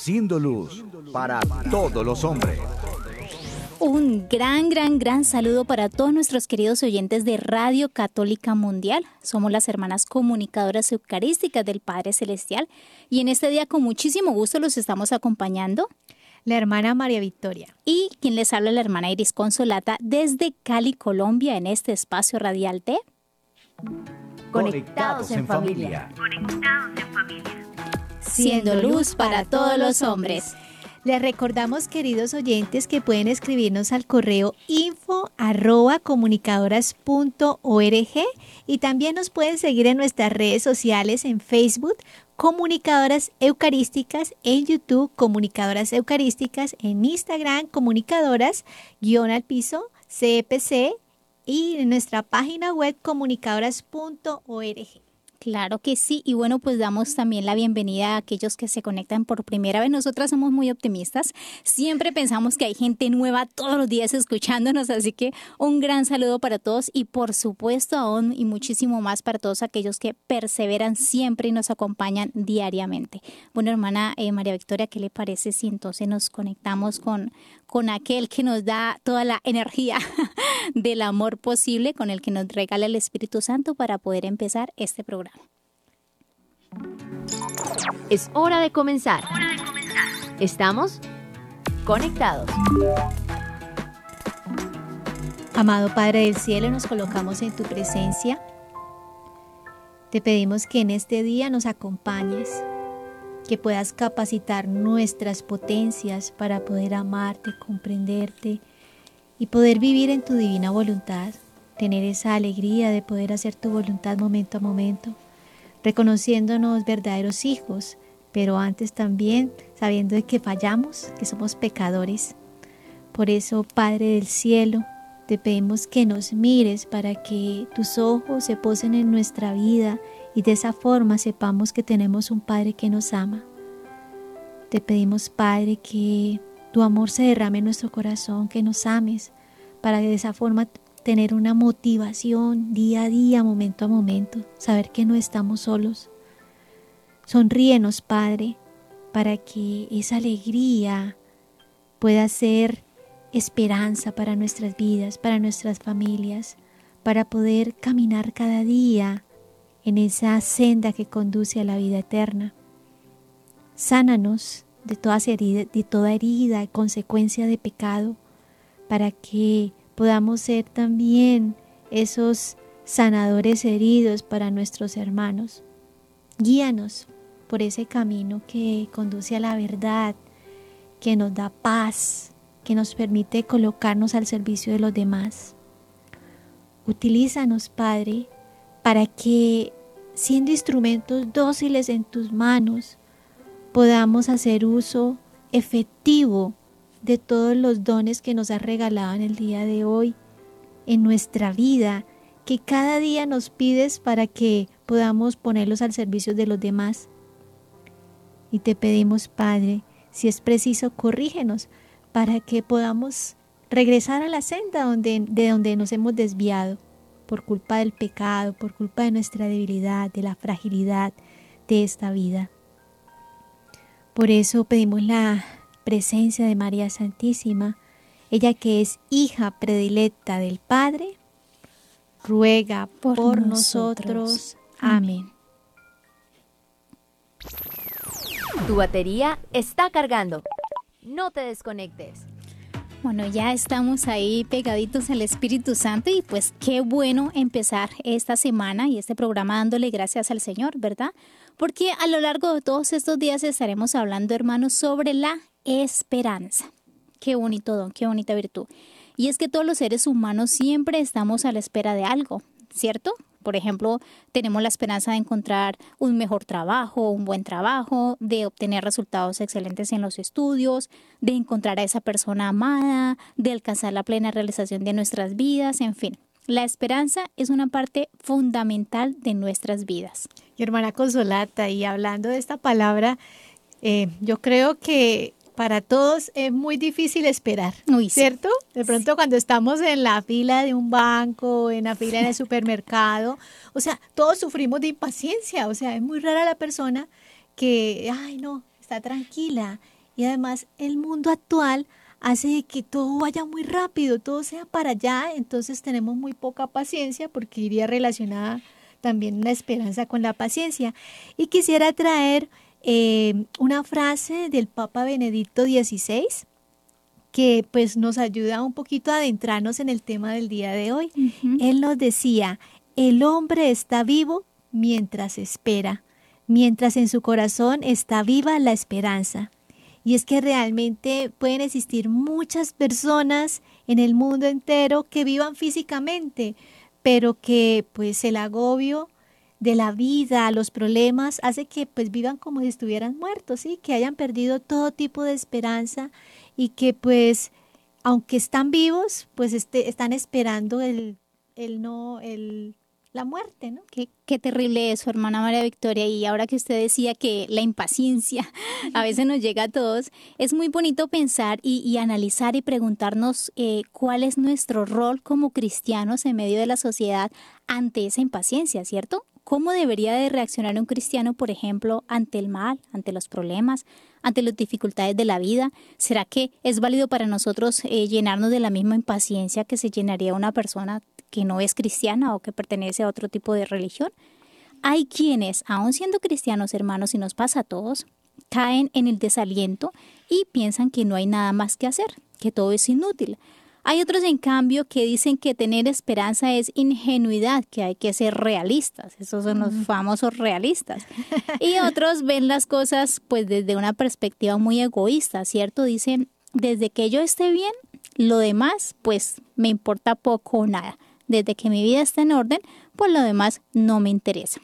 Siendo luz para todos los hombres. Un gran, gran, gran saludo para todos nuestros queridos oyentes de Radio Católica Mundial. Somos las hermanas comunicadoras eucarísticas del Padre Celestial y en este día con muchísimo gusto los estamos acompañando. La hermana María Victoria. Y quien les habla la hermana Iris Consolata desde Cali, Colombia, en este espacio radial de Conectados en familia. Siendo luz para todos los hombres. Les recordamos, queridos oyentes, que pueden escribirnos al correo info y también nos pueden seguir en nuestras redes sociales en Facebook, Comunicadoras Eucarísticas, en YouTube, Comunicadoras Eucarísticas, en Instagram, Comunicadoras, guion al piso, CPC y en nuestra página web comunicadoras.org. Claro que sí, y bueno, pues damos también la bienvenida a aquellos que se conectan por primera vez. Nosotras somos muy optimistas, siempre pensamos que hay gente nueva todos los días escuchándonos, así que un gran saludo para todos y por supuesto aún y muchísimo más para todos aquellos que perseveran siempre y nos acompañan diariamente. Bueno, hermana eh, María Victoria, ¿qué le parece si entonces nos conectamos con, con aquel que nos da toda la energía del amor posible, con el que nos regala el Espíritu Santo para poder empezar este programa. Es hora de comenzar. Estamos conectados. Amado Padre del Cielo, nos colocamos en tu presencia. Te pedimos que en este día nos acompañes, que puedas capacitar nuestras potencias para poder amarte, comprenderte y poder vivir en tu divina voluntad, tener esa alegría de poder hacer tu voluntad momento a momento, reconociéndonos verdaderos hijos, pero antes también sabiendo de que fallamos, que somos pecadores. Por eso, Padre del cielo, te pedimos que nos mires para que tus ojos se posen en nuestra vida y de esa forma sepamos que tenemos un Padre que nos ama. Te pedimos, Padre, que tu amor se derrame en nuestro corazón, que nos ames, para de esa forma tener una motivación día a día, momento a momento, saber que no estamos solos. Sonríenos, Padre, para que esa alegría pueda ser esperanza para nuestras vidas, para nuestras familias, para poder caminar cada día en esa senda que conduce a la vida eterna. Sánanos de, de toda herida, consecuencia de pecado, para que podamos ser también esos sanadores heridos para nuestros hermanos. Guíanos por ese camino que conduce a la verdad, que nos da paz, que nos permite colocarnos al servicio de los demás. Utilízanos, Padre, para que, siendo instrumentos dóciles en tus manos, podamos hacer uso efectivo de todos los dones que nos has regalado en el día de hoy, en nuestra vida, que cada día nos pides para que podamos ponerlos al servicio de los demás. Y te pedimos, Padre, si es preciso, corrígenos para que podamos regresar a la senda donde, de donde nos hemos desviado por culpa del pecado, por culpa de nuestra debilidad, de la fragilidad de esta vida. Por eso pedimos la presencia de María Santísima, ella que es hija predilecta del Padre, ruega por, nosotros. Amén. Tu batería está cargando. No te desconectes. Bueno, ya estamos ahí pegaditos al Espíritu Santo y pues qué bueno empezar esta semana y este programa dándole gracias al Señor, ¿verdad? Porque a lo largo de todos estos días estaremos hablando, hermanos, sobre la esperanza. Qué bonito don, qué bonita virtud. Y es que todos los seres humanos siempre estamos a la espera de algo, ¿cierto? Por ejemplo, tenemos la esperanza de encontrar un mejor trabajo, un buen trabajo, de obtener resultados excelentes en los estudios, de encontrar a esa persona amada, de alcanzar la plena realización de nuestras vidas, en fin. La esperanza es una parte fundamental de nuestras vidas. Y hermana Consolata, y hablando de esta palabra, eh, yo creo que para todos es muy difícil esperar, ¿cierto? De pronto cuando estamos en la fila de un banco, en la fila en el supermercado, o sea, todos sufrimos de impaciencia, o sea, es muy rara la persona que, ay, no, está tranquila. Y además el mundo actual hace que todo vaya muy rápido, todo sea para allá, entonces tenemos muy poca paciencia porque iría relacionada también la esperanza con la paciencia. Y quisiera traer eh, una frase del Papa Benedicto XVI que pues nos ayuda un poquito a adentrarnos en el tema del día de hoy. Él nos decía, el hombre está vivo mientras espera, mientras en su corazón está viva la esperanza. Y es que realmente pueden existir muchas personas en el mundo entero que vivan físicamente, pero que pues el agobio de la vida, los problemas, hace que pues vivan como si estuvieran muertos, ¿sí? que hayan perdido todo tipo de esperanza y que pues aunque están vivos, pues este, están esperando el, el no, el la muerte, ¿no? Qué, qué, terrible eso, hermana María Victoria. Y ahora que usted decía que la impaciencia a veces nos llega a todos, es muy bonito pensar y, analizar y preguntarnos eh, cuál es nuestro rol como cristianos en medio de la sociedad ante esa impaciencia, ¿cierto? ¿Cómo debería de reaccionar un cristiano, por ejemplo, ante el mal, ante los problemas, ante las dificultades de la vida? ¿Será que es válido para nosotros eh, llenarnos de la misma impaciencia que se llenaría una persona que no es cristiana o que pertenece a otro tipo de religión. Hay quienes, aun siendo cristianos hermanos, y nos pasa a todos, caen en el desaliento y piensan que no hay nada más que hacer, que todo es inútil. Hay otros, en cambio, que dicen que tener esperanza es ingenuidad, que hay que ser realistas. Esos son los famosos realistas. Y otros ven las cosas pues desde una perspectiva muy egoísta, ¿cierto? Dicen, desde que yo esté bien, lo demás pues me importa poco o nada desde que mi vida está en orden, pues lo demás no me interesa.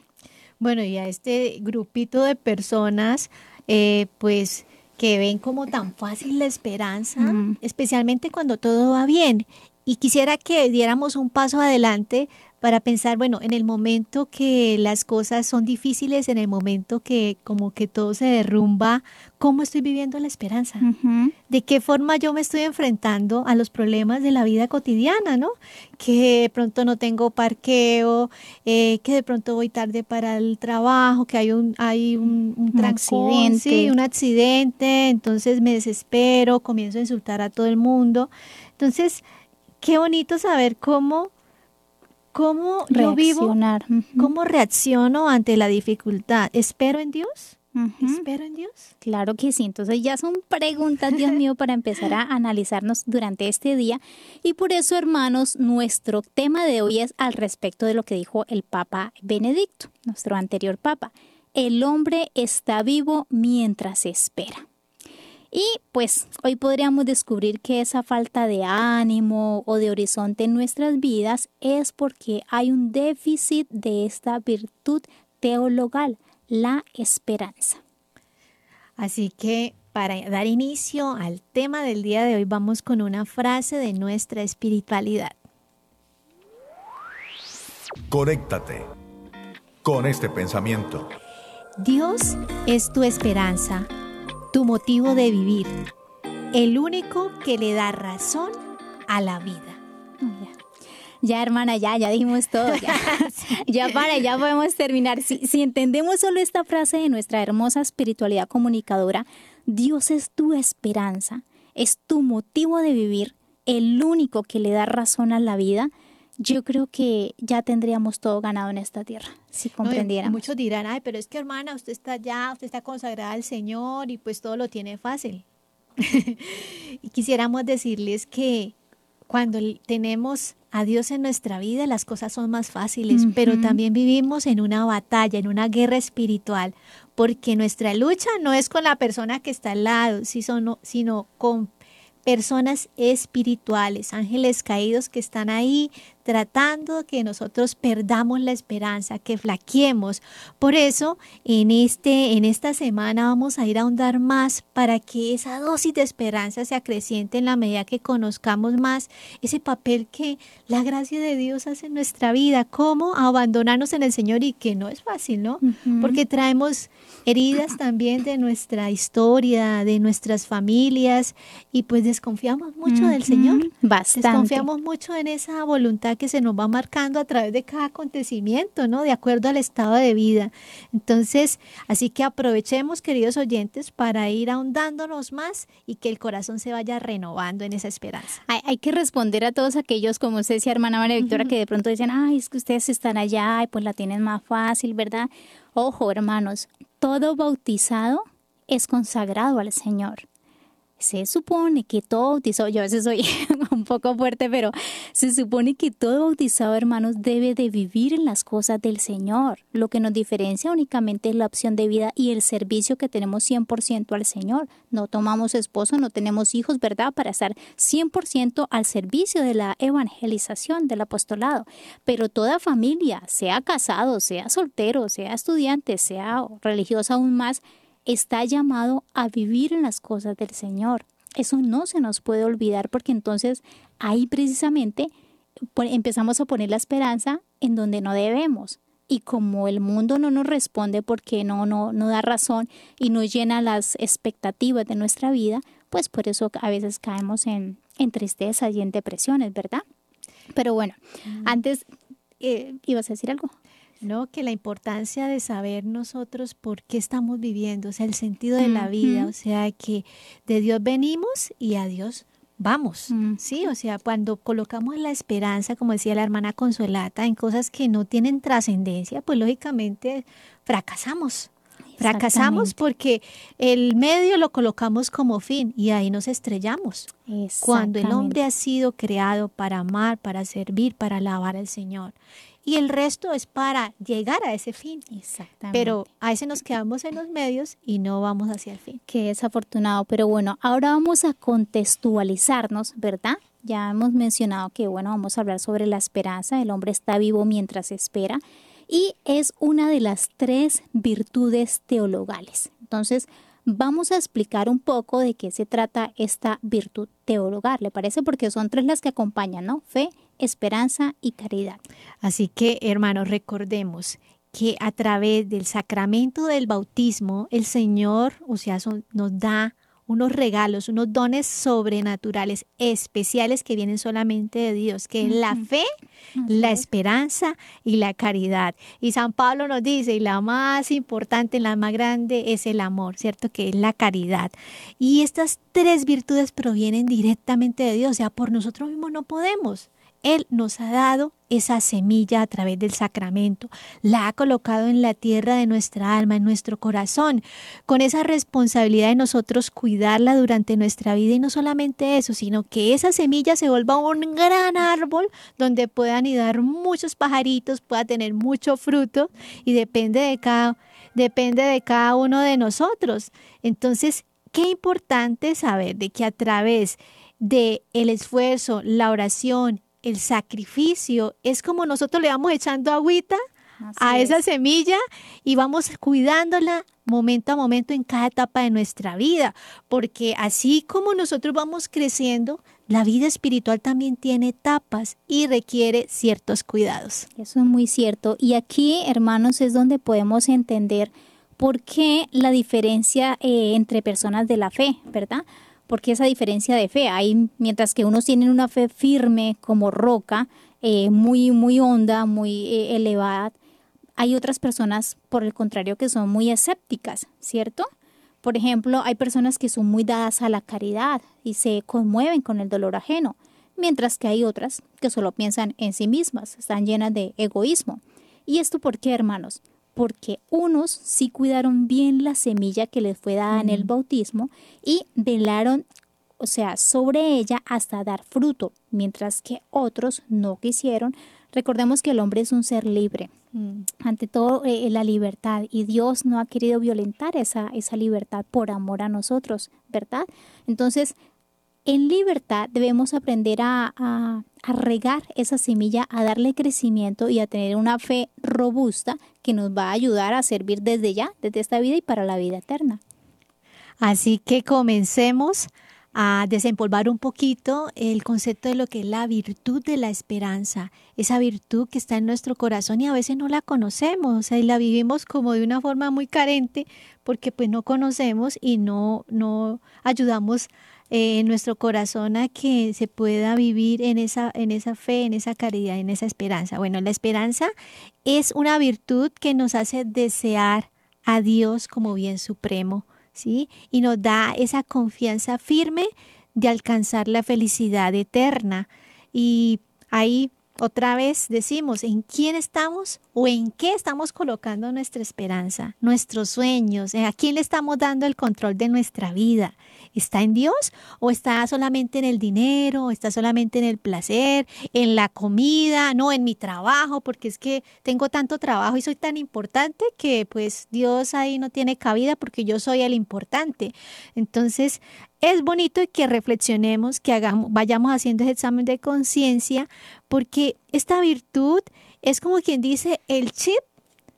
Bueno, y a este grupito de personas, eh, pues que ven como tan fácil la esperanza, especialmente cuando todo va bien. Y quisiera que diéramos un paso adelante para pensar, bueno, en el momento que las cosas son difíciles, en el momento que como que todo se derrumba, ¿cómo estoy viviendo la esperanza? ¿De qué forma yo me estoy enfrentando a los problemas de la vida cotidiana, ¿no? Que de pronto no tengo parqueo, eh, que de pronto voy tarde para el trabajo, que hay un, hay un, un, accidente. un accidente, entonces me desespero, comienzo a insultar a todo el mundo. Entonces, qué bonito saber cómo ¿Cómo Reaccionar. yo vivo? ¿Cómo reacciono ante la dificultad? ¿Espero en Dios? ¿Espero en Dios? Claro que sí. Entonces ya son preguntas, Dios mío, para empezar a analizarnos durante este día. Y por eso, hermanos, nuestro tema de hoy es al respecto de lo que dijo el Papa Benedicto, nuestro anterior Papa. El hombre está vivo mientras espera. Y pues hoy podríamos descubrir que esa falta de ánimo o de horizonte en nuestras vidas es porque hay un déficit de esta virtud teologal, la esperanza. Así que para dar inicio al tema del día de hoy vamos con una frase de nuestra espiritualidad. Conéctate con este pensamiento. Dios es tu esperanza tu motivo de vivir, el único que le da razón a la vida. Ya, hermana, ya, ya dijimos todo. Ya, ya para, ya podemos terminar. Si, si entendemos solo esta frase de nuestra hermosa espiritualidad comunicadora, Dios es tu esperanza, es tu motivo de vivir, el único que le da razón a la vida yo creo que ya tendríamos todo ganado en esta tierra, si comprendiéramos. muchos dirán, ay, pero es que hermana, usted está ya, usted está consagrada al Señor y pues todo lo tiene fácil. y quisiéramos decirles que cuando tenemos a Dios en nuestra vida, las cosas son más fáciles, pero también vivimos en una batalla, en una guerra espiritual, porque nuestra lucha no es con la persona que está al lado, sino con personas espirituales, ángeles caídos que están ahí tratando que nosotros perdamos la esperanza, que flaqueemos. Por eso, en, este, en esta semana vamos a ir a ahondar más para que esa dosis de esperanza se acreciente en la medida que conozcamos más ese papel que la gracia de Dios hace en nuestra vida, cómo abandonarnos en el Señor y que no es fácil, ¿no? Porque traemos heridas también de nuestra historia, de nuestras familias y pues desconfiamos mucho del Señor. Bastante. Desconfiamos mucho en esa voluntad que se nos va marcando a través de cada acontecimiento, ¿no? De acuerdo al estado de vida. Entonces, así que aprovechemos, queridos oyentes, para ir ahondándonos más y que el corazón se vaya renovando en esa esperanza. Hay, que responder a todos aquellos, como usted decía, hermana María Victoria, que de pronto dicen, ay, es que ustedes están allá y pues la tienen más fácil, ¿verdad? Ojo, hermanos, todo bautizado es consagrado al Señor se supone que todo bautizado, yo a veces soy un poco fuerte, pero se supone que todo bautizado, hermanos, debe de vivir en las cosas del Señor. Lo que nos diferencia únicamente es la opción de vida y el servicio que tenemos 100% al Señor. No tomamos esposo, no tenemos hijos, ¿verdad? Para estar 100% al servicio de la evangelización, del apostolado. Pero toda familia, sea casado, sea soltero, sea estudiante, sea religiosa aún más, está llamado a vivir en las cosas del Señor. Eso no se nos puede olvidar porque entonces ahí precisamente empezamos a poner la esperanza en donde no debemos. Y como el mundo no nos responde porque no, no, no da razón y no llena las expectativas de nuestra vida, pues por eso a veces caemos en, en tristeza y en depresiones, ¿verdad? Pero bueno, mm. antes, eh, ¿ibas a decir algo? ¿No? Que la importancia de saber nosotros por qué estamos viviendo, o sea, el sentido de la vida, o sea, que de Dios venimos y a Dios vamos, ¿sí? O sea, cuando colocamos la esperanza, como decía la hermana Consolata, en cosas que no tienen trascendencia, pues lógicamente fracasamos. Fracasamos porque el medio lo colocamos como fin y ahí nos estrellamos. Cuando el hombre ha sido creado para amar, para servir, para alabar al Señor y el resto es para llegar a ese fin. Exactamente. Pero a veces nos quedamos en los medios y no vamos hacia el fin. Qué desafortunado, pero bueno, ahora vamos a contextualizarnos, ¿verdad? Ya hemos mencionado que, bueno, vamos a hablar sobre la esperanza, el hombre está vivo mientras espera y es una de las tres virtudes teologales. Entonces, vamos a explicar un poco de qué se trata esta virtud teologal, ¿le parece? Porque son tres las que acompañan, ¿no? Fe, esperanza y caridad. Así que, hermanos, recordemos que a través del sacramento del bautismo, el Señor, o sea, nos da unos regalos, unos dones sobrenaturales especiales que vienen solamente de Dios, que es la fe, la esperanza y la caridad. Y San Pablo nos dice, y la más importante, la más grande es el amor, ¿cierto? Que es la caridad. Y estas tres virtudes provienen directamente de Dios, o sea, por nosotros mismos no podemos. Él nos ha dado esa semilla a través del sacramento, la ha colocado en la tierra de nuestra alma, en nuestro corazón, con esa responsabilidad de nosotros cuidarla durante nuestra vida y no solamente eso, sino que esa semilla se vuelva un gran árbol donde puedan anidar muchos pajaritos, pueda tener mucho fruto y depende de cada, depende de cada uno de nosotros. Entonces, qué importante saber de que a través de el esfuerzo, la oración el sacrificio es como nosotros le vamos echando agüita a esa semilla y vamos cuidándola momento a momento en cada etapa de nuestra vida, porque así como nosotros vamos creciendo, la vida espiritual también tiene etapas y requiere ciertos cuidados. Eso es muy cierto. Y aquí, hermanos, es donde podemos entender por qué la diferencia eh, entre personas de la fe, ¿verdad? Porque esa diferencia de fe. Hay, mientras que unos tienen una fe firme como roca, eh, muy, muy honda, muy eh, elevada, hay otras personas, por el contrario, que son muy escépticas, ¿cierto? Por ejemplo, hay personas que son muy dadas a la caridad y se conmueven con el dolor ajeno, mientras que hay otras que solo piensan en sí mismas, están llenas de egoísmo. ¿Y esto por qué, hermanos? Porque unos sí cuidaron bien la semilla que les fue dada en el bautismo y velaron, o sea, sobre ella hasta dar fruto, mientras que otros no quisieron. Recordemos que el hombre es un ser libre, mm. ante todo eh, la libertad, y Dios no ha querido violentar esa, esa libertad por amor a nosotros, ¿verdad? Entonces, en libertad debemos aprender a, a, regar esa semilla, a darle crecimiento y a tener una fe robusta que nos va a ayudar a servir desde ya, desde esta vida y para la vida eterna. Así que comencemos a desempolvar un poquito el concepto de lo que es la virtud de la esperanza, esa virtud que está en nuestro corazón y a veces no la conocemos, o sea, y la vivimos como de una forma muy carente porque pues no conocemos y no, no ayudamos eh, en nuestro corazón a que se pueda vivir en esa, en esa fe, en esa caridad, en esa esperanza. Bueno, la esperanza es una virtud que nos hace desear a Dios como bien supremo, ¿sí? Y nos da esa confianza firme de alcanzar la felicidad eterna. Y ahí otra vez decimos, ¿en quién estamos o en qué estamos colocando nuestra esperanza, nuestros sueños? ¿A quién le estamos dando el control de nuestra vida? ¿Está en Dios o está solamente en el dinero, está solamente en el placer, en la comida, no en mi trabajo, porque es que tengo tanto trabajo y soy tan importante que pues Dios ahí no tiene cabida porque yo soy el importante. Entonces, es bonito que reflexionemos, que hagamos, vayamos haciendo ese examen de conciencia, porque esta virtud es como quien dice el chip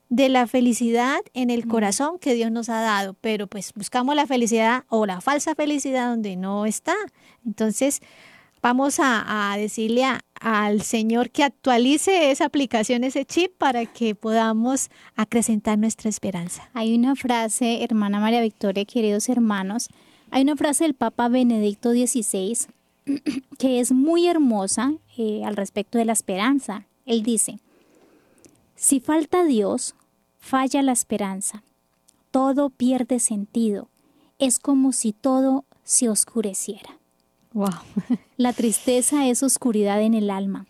de la felicidad en el corazón que Dios nos ha dado, pero pues buscamos la felicidad o la falsa felicidad donde no está. Entonces, vamos a, decirle al Señor que actualice esa aplicación, ese chip, para que podamos acrecentar nuestra esperanza. Hay una frase, hermana María Victoria, queridos hermanos, hay una frase del Papa Benedicto XVI que es muy hermosa eh, al respecto de la esperanza. Él dice, si falta Dios, falla la esperanza. Todo pierde sentido. Es como si todo se oscureciera. Wow. la tristeza es oscuridad en el alma.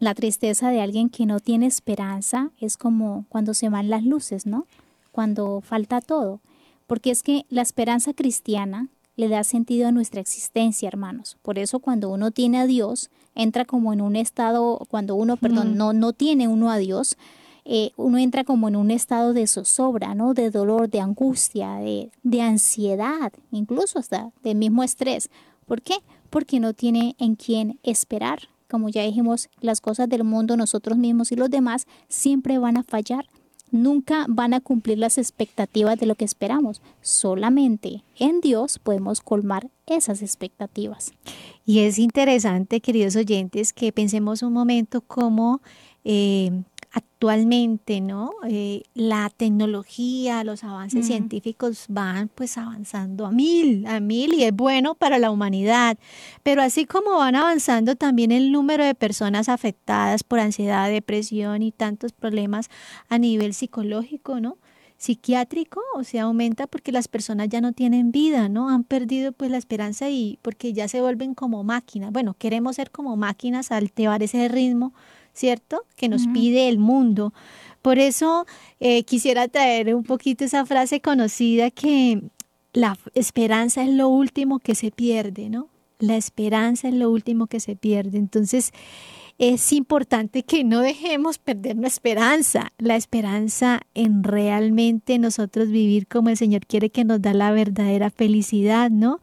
La tristeza de alguien que no tiene esperanza es como cuando se van las luces, ¿no? Cuando falta todo. Porque es que la esperanza cristiana le da sentido a nuestra existencia, hermanos. Por eso cuando uno tiene a Dios, entra como en un estado, cuando uno, perdón, no, no tiene uno a Dios, eh, uno entra como en un estado de zozobra, ¿no? De dolor, de angustia, de, de ansiedad, incluso hasta del mismo estrés. ¿Por qué? Porque no tiene en quién esperar. Como ya dijimos, las cosas del mundo, nosotros mismos y los demás, siempre van a fallar. Nunca van a cumplir las expectativas de lo que esperamos. Solamente en Dios podemos colmar esas expectativas. Y es interesante, queridos oyentes, que pensemos un momento cómo eh, actualmente, ¿no? Eh, la tecnología, los avances científicos van pues avanzando a mil, a mil y es bueno para la humanidad. Pero así como van avanzando también el número de personas afectadas por ansiedad, depresión y tantos problemas a nivel psicológico, ¿no? psiquiátrico, o sea, aumenta porque las personas ya no tienen vida, ¿no? Han perdido pues la esperanza y porque ya se vuelven como máquinas. Bueno, queremos ser como máquinas al llevar ese ritmo ¿cierto? Que nos pide el mundo. Por eso eh, quisiera traer un poquito esa frase conocida que la esperanza es lo último que se pierde, ¿no? La esperanza es lo último que se pierde. Entonces, es importante que no dejemos perder nuestra esperanza, la esperanza en realmente nosotros vivir como el Señor quiere que nos da la verdadera felicidad, ¿no?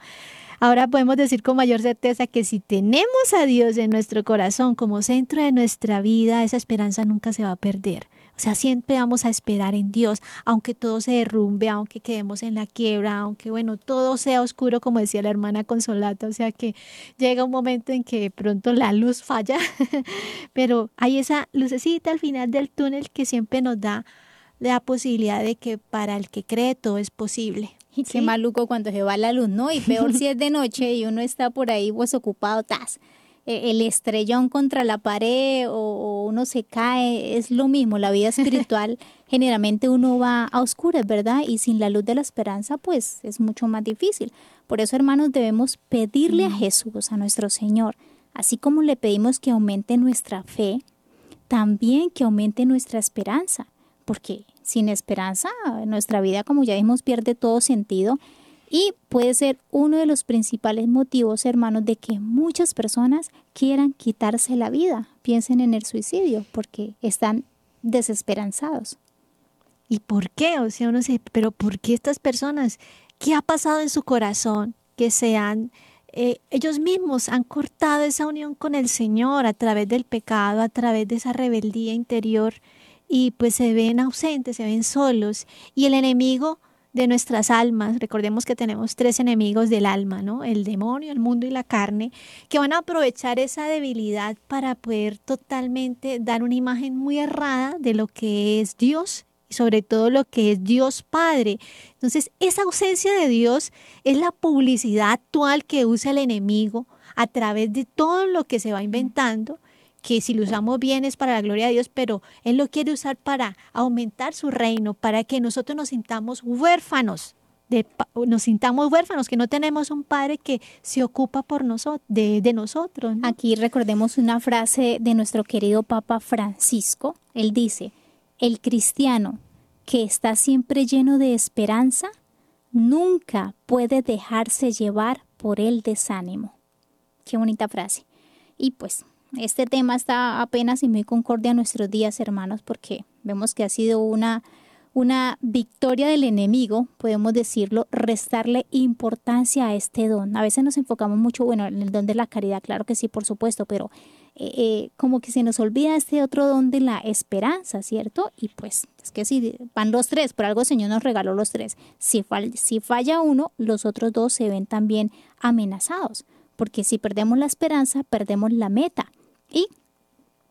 Ahora podemos decir con mayor certeza que si tenemos a Dios en nuestro corazón como centro de nuestra vida, esa esperanza nunca se va a perder. O sea, siempre vamos a esperar en Dios, aunque todo se derrumbe, aunque quedemos en la quiebra, aunque, bueno, todo sea oscuro, como decía la hermana Consolata. O sea, que llega un momento en que pronto la luz falla, pero hay esa lucecita al final del túnel que siempre nos da la posibilidad de que para el que cree todo es posible. Y qué maluco cuando se va la luz, ¿no? Y peor si es de noche y uno está por ahí pues ocupado, tas. E, el estrellón contra la pared o, uno se cae, es lo mismo. La vida espiritual, generalmente uno va a oscuras, ¿verdad? Y sin la luz de la esperanza, pues es mucho más difícil. Por eso, hermanos, debemos pedirle a mm. Jesús, a nuestro Señor, así como le pedimos que aumente nuestra fe, también que aumente nuestra esperanza, porque sin esperanza, nuestra vida, como ya dijimos, pierde todo sentido y puede ser uno de los principales motivos, hermanos, de que muchas personas quieran quitarse la vida, piensen en el suicidio, porque están desesperanzados. ¿Y por qué? O sea, uno dice, pero ¿por qué estas personas? ¿Qué ha pasado en su corazón que se han eh, ellos mismos han cortado esa unión con el Señor a través del pecado, a través de esa rebeldía interior y pues se ven ausentes, se ven solos y el enemigo de nuestras almas, recordemos que tenemos tres enemigos del alma, ¿no? El demonio, el mundo y la carne, que van a aprovechar esa debilidad para poder totalmente dar una imagen muy errada de lo que es Dios y sobre todo lo que es Dios Padre. Entonces, esa ausencia de Dios es la publicidad actual que usa el enemigo a través de todo lo que se va inventando que si lo usamos bien es para la gloria de Dios, pero Él lo quiere usar para aumentar su reino, para que nosotros nos sintamos huérfanos, de, nos sintamos huérfanos, que no tenemos un Padre que se ocupa por nosotros, de, de nosotros. Aquí recordemos una frase de nuestro querido Papa Francisco. Él dice, el cristiano que está siempre lleno de esperanza, nunca puede dejarse llevar por el desánimo. Qué bonita frase. Y pues este tema está apenas y muy concordia a nuestros días, hermanos, porque vemos que ha sido una, una victoria del enemigo, podemos decirlo, restarle importancia a este don. A veces nos enfocamos mucho, bueno, en el don de la caridad, claro que sí, por supuesto, pero eh, eh, como que se nos olvida este otro don de la esperanza, ¿cierto? Y pues es que si van los tres, por algo el Señor nos regaló los tres. Si, si falla uno, los otros dos se ven también amenazados, porque si perdemos la esperanza, perdemos la meta y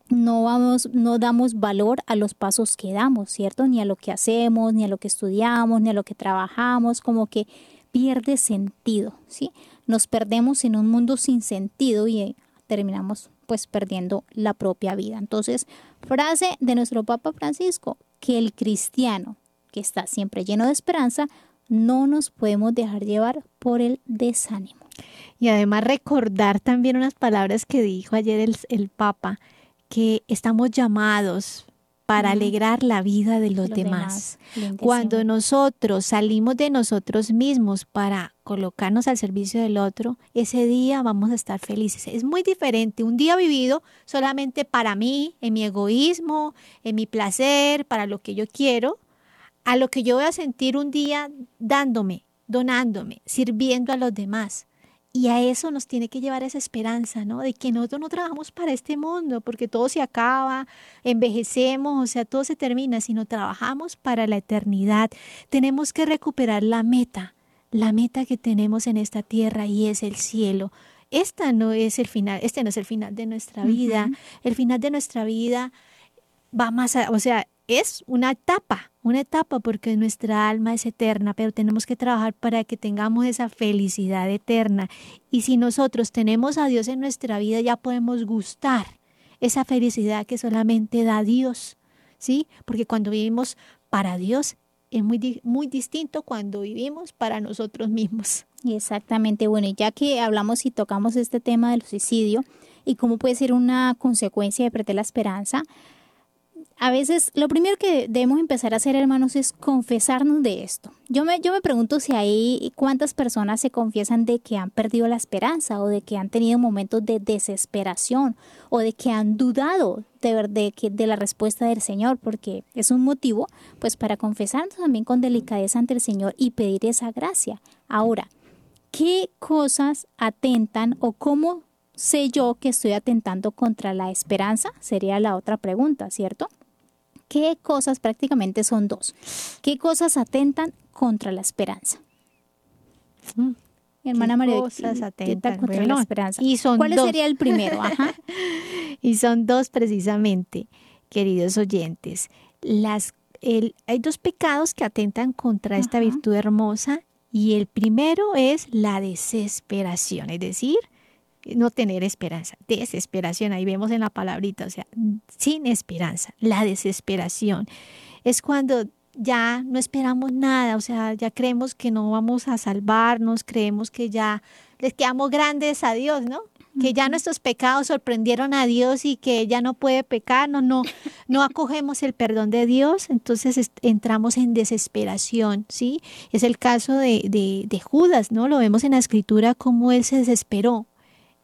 no vamos, no damos valor a los pasos que damos, ¿cierto? Ni a lo que hacemos, ni a lo que estudiamos, ni a lo que trabajamos, como que pierde sentido, ¿sí? Nos perdemos en un mundo sin sentido y eh, terminamos pues perdiendo la propia vida. Entonces, frase de nuestro Papa Francisco, que el cristiano que está siempre lleno de esperanza, no nos podemos dejar llevar por el desánimo. Y además recordar también unas palabras que dijo ayer el, el Papa, que estamos llamados para alegrar la vida de los, demás. Cuando nosotros salimos de nosotros mismos para colocarnos al servicio del otro, ese día vamos a estar felices. Es muy diferente un día vivido solamente para mí, en mi egoísmo, en mi placer, para lo que yo quiero, a lo que yo voy a sentir un día dándome, donándome, sirviendo a los demás. Y a eso nos tiene que llevar esa esperanza, ¿no? De que nosotros no trabajamos para este mundo, porque todo se acaba, envejecemos, o sea, todo se termina, sino trabajamos para la eternidad. Tenemos que recuperar la meta, la meta que tenemos en esta tierra y es el cielo. Esta no es el final, este no es el final de nuestra vida. El final de nuestra vida va más, a, o sea, es una etapa, una etapa porque nuestra alma es eterna, pero tenemos que trabajar para que tengamos esa felicidad eterna. Y si nosotros tenemos a Dios en nuestra vida, ya podemos gustar esa felicidad que solamente da Dios, ¿sí? Porque cuando vivimos para Dios es muy, muy distinto cuando vivimos para nosotros mismos. Exactamente, bueno, ya que hablamos y tocamos este tema del suicidio y cómo puede ser una consecuencia de perder la esperanza, a veces lo primero que debemos empezar a hacer, hermanos, es confesarnos de esto. Yo me, yo me pregunto si hay cuántas personas se confiesan de que han perdido la esperanza o de que han tenido momentos de desesperación o de que han dudado de, de, de la respuesta del Señor, porque es un motivo pues para confesarnos también con delicadeza ante el Señor y pedir esa gracia. Ahora, ¿qué cosas atentan o cómo sé yo que estoy atentando contra la esperanza? Sería la otra pregunta, ¿cierto? ¿Qué cosas prácticamente son dos? ¿Qué cosas atentan contra la esperanza? Mm, Mi hermana María cosas atentan contra bueno, la esperanza. Y son ¿Cuál dos. sería el primero? Ajá. y son dos precisamente, queridos oyentes. Las, el, hay dos pecados que atentan contra esta virtud hermosa y el primero es la desesperación, es decir, no tener esperanza, desesperación, ahí vemos en la palabrita, o sea, sin esperanza, la desesperación. Es cuando ya no esperamos nada, o sea, ya creemos que no vamos a salvarnos, creemos que ya les quedamos grandes a Dios, ¿no? Que ya nuestros pecados sorprendieron a Dios y que ya no puede pecar, no, no, no acogemos el perdón de Dios, entonces entramos en desesperación, ¿sí? Es el caso de, de, de Judas, ¿no? Lo vemos en la escritura como él se desesperó,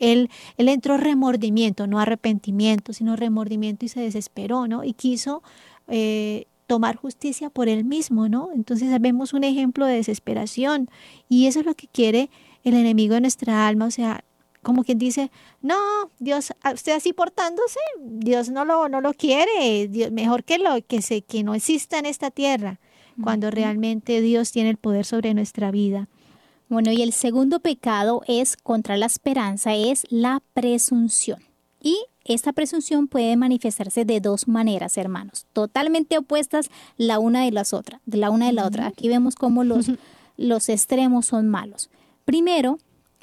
él, él entró remordimiento, no arrepentimiento, sino remordimiento y se desesperó, ¿no? Y quiso eh, tomar justicia por él mismo, ¿no? Entonces vemos un ejemplo de desesperación y eso es lo que quiere el enemigo de nuestra alma, o sea, como quien dice, no, Dios, usted así portándose, Dios no lo, no lo quiere, Dios, mejor que lo que se, que no exista en esta tierra, cuando realmente Dios tiene el poder sobre nuestra vida. Bueno, y el segundo pecado es contra la esperanza, es la presunción. Y esta presunción puede manifestarse de dos maneras, hermanos, totalmente opuestas la una de las otras, de la una de la otra. Aquí vemos cómo los, los extremos son malos. Primero,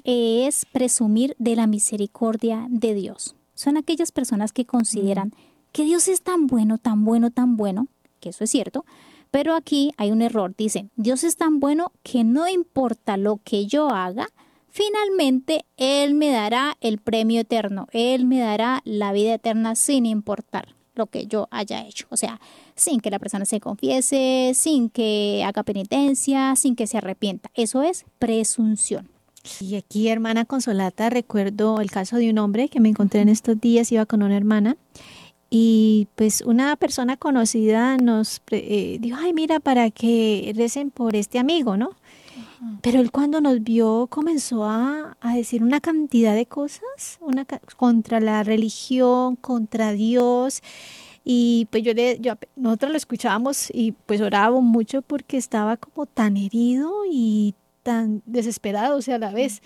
es presumir de la misericordia de Dios. Son aquellas personas que consideran que Dios es tan bueno, tan bueno, tan bueno, que eso es cierto, pero aquí hay un error. Dicen, Dios es tan bueno que no importa lo que yo haga, finalmente Él me dará el premio eterno, Él me dará la vida eterna sin importar lo que yo haya hecho. O sea, sin que la persona se confiese, sin que haga penitencia, sin que se arrepienta. Eso es presunción. Y aquí, hermana Consolata, recuerdo el caso de un hombre que me encontré en estos días, iba con una hermana y pues una persona conocida nos eh, dijo, ay, mira, para que recen por este amigo, ¿no? Pero él cuando nos vio comenzó a, decir una cantidad de cosas una, contra la religión, contra Dios. Y pues yo le, yo, nosotros lo escuchábamos y pues orábamos mucho porque estaba como tan herido y tan desesperado, o sea, a la vez,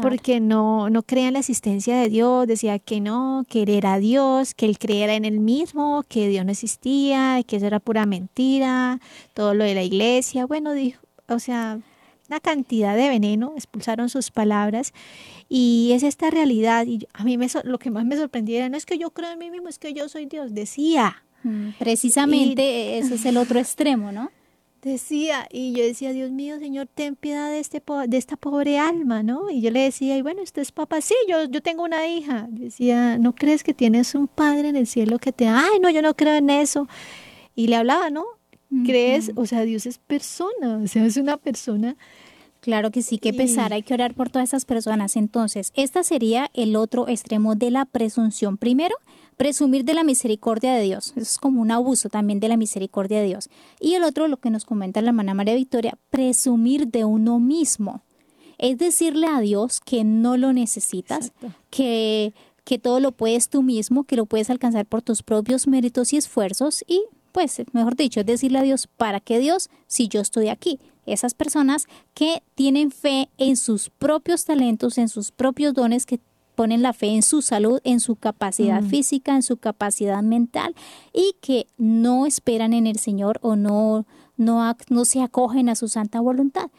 porque no, no creía en la existencia de Dios, decía que no, que él era Dios, que él creía en él mismo, que Dios no existía, que eso era pura mentira, todo lo de la iglesia, bueno, dijo, o sea, una cantidad de veneno, expulsaron sus palabras. Y es esta realidad. Y a mí me, lo que más me sorprendía no es que yo creo en mí mismo, es que yo soy Dios, decía. Mm, precisamente ese es el otro extremo, ¿no? Decía, y yo decía, Dios mío, Señor, ten piedad de, este, de esta pobre alma, ¿no? Y yo le decía, y bueno, usted es papá, sí, yo, yo tengo una hija. Yo decía, ¿no crees que tienes un padre en el cielo que te, ay, no, yo no creo en eso? Y le hablaba, ¿no? ¿Crees? O sea, Dios es persona, o sea, es una persona. Claro que sí, que pesar, hay que orar por todas esas personas. Entonces, esta sería el otro extremo de la presunción. Primero, presumir de la misericordia de Dios. Eso es como un abuso también de la misericordia de Dios. Y el otro, lo que nos comenta la hermana María Victoria, presumir de uno mismo. Es decirle a Dios que no lo necesitas, que, que todo lo puedes tú mismo, que lo puedes alcanzar por tus propios méritos y esfuerzos y pues, mejor dicho, es decirle a Dios, ¿para qué Dios si yo estoy aquí? Esas personas que tienen fe en sus propios talentos, en sus propios dones, que ponen la fe en su salud, en su capacidad mm. física, en su capacidad mental y que no esperan en el Señor o no, no, no se acogen a su santa voluntad.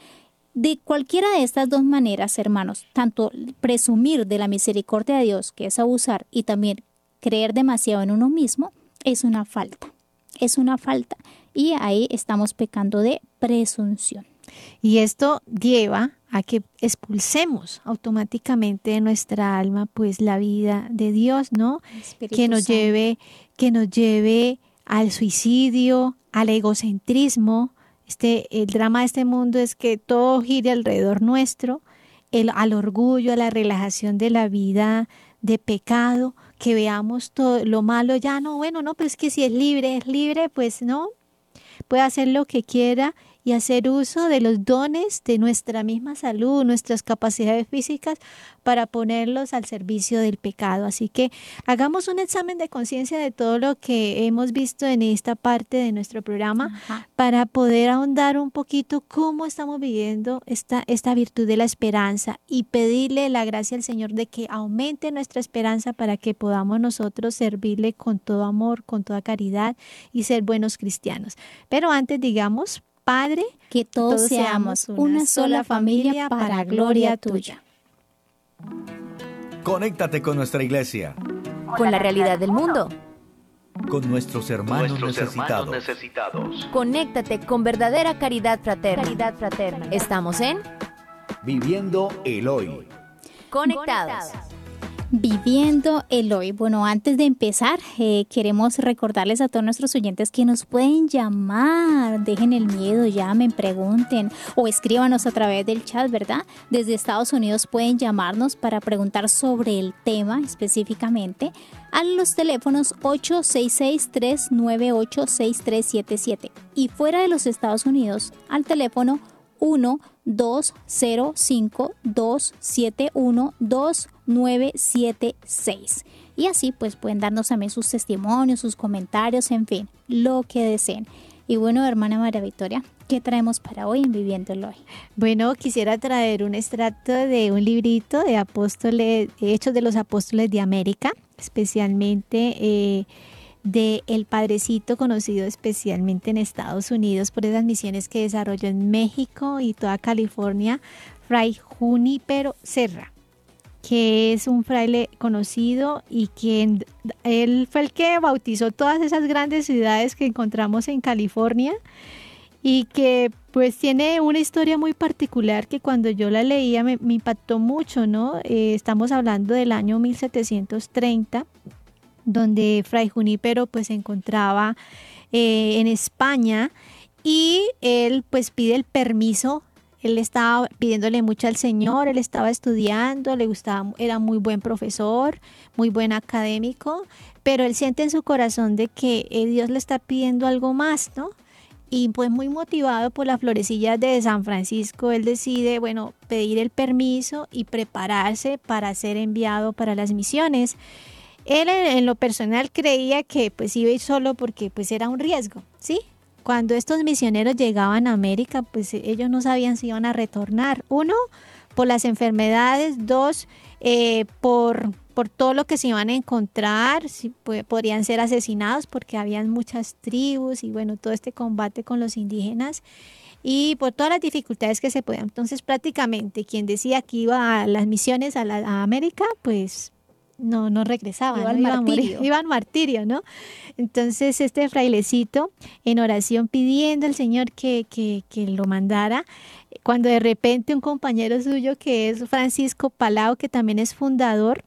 De cualquiera de estas dos maneras, hermanos, tanto presumir de la misericordia de Dios, que es abusar, y también creer demasiado en uno mismo, es una falta. Es una falta. Y ahí estamos pecando de presunción. Y esto lleva a que expulsemos automáticamente de nuestra alma pues la vida de Dios, ¿no? que nos lleve que nos lleve al suicidio, al egocentrismo. Este el drama de este mundo es que todo gire alrededor nuestro, el, al orgullo, a la relajación de la vida de pecado, que veamos todo lo malo ya no, bueno, no, pues que si es libre, es libre, pues no, puede hacer lo que quiera y hacer uso de los dones de nuestra misma salud, nuestras capacidades físicas para ponerlos al servicio del pecado. Así que hagamos un examen de conciencia de todo lo que hemos visto en esta parte de nuestro programa para poder ahondar un poquito cómo estamos viviendo esta, esta virtud de la esperanza y pedirle la gracia al Señor de que aumente nuestra esperanza para que podamos nosotros servirle con todo amor, con toda caridad y ser buenos cristianos. Pero antes digamos, Padre, que todos, seamos una sola familia para gloria tuya. Conéctate con nuestra iglesia. Con la realidad del mundo. Con nuestros hermanos, necesitados. Conéctate con verdadera caridad fraterna. Caridad fraterna. Estamos en Viviendo el hoy. Conectados viviendo el hoy. Bueno, antes de empezar, eh, queremos recordarles a todos nuestros oyentes que nos pueden llamar, dejen el miedo, llamen, pregunten o escríbanos a través del chat, ¿verdad? Desde Estados Unidos pueden llamarnos para preguntar sobre el tema específicamente a los teléfonos 866-398-6377 y fuera de los Estados Unidos al teléfono 1-205-271-2976. Y así pues pueden darnos también sus testimonios, sus comentarios, en fin, lo que deseen. Y bueno, hermana María Victoria, ¿qué traemos para hoy en Viviéndolo hoy? Bueno, quisiera traer un extracto de un librito de apóstoles, Hechos de los Apóstoles de América, especialmente eh, de El Padrecito, conocido especialmente en Estados Unidos por esas misiones que desarrolló en México y toda California, Fray Junipero Serra que es un fraile conocido y quien él fue el que bautizó todas esas grandes ciudades que encontramos en California y que pues tiene una historia muy particular que cuando yo la leía me, impactó mucho, ¿no? Eh, estamos hablando del año 1730, donde Fray Junípero pues se encontraba eh, en España y él pues pide el permiso él estaba pidiéndole mucho al Señor, él estaba estudiando, le gustaba, era muy buen profesor, muy buen académico, pero él siente en su corazón de que eh, Dios le está pidiendo algo más, ¿no? Y pues muy motivado por las florecillas de San Francisco, él decide, bueno, pedir el permiso y prepararse para ser enviado para las misiones. Él en, lo personal creía que pues iba a ir solo porque pues era un riesgo, ¿sí? Cuando estos misioneros llegaban a América, pues ellos no sabían si iban a retornar. Uno, por las enfermedades. Dos, eh, por, por todo lo que se iban a encontrar. Si, podrían ser asesinados porque habían muchas tribus y bueno, todo este combate con los indígenas y por todas las dificultades que se podían. Entonces prácticamente quien decía que iba a las misiones a, la, a América, pues no, no regresaban, iban, ¿no? martirio. iban martirio, ¿no? Entonces este frailecito en oración pidiendo al Señor que, que, que, lo mandara, cuando de repente un compañero suyo que es Francisco Palau, que también es fundador,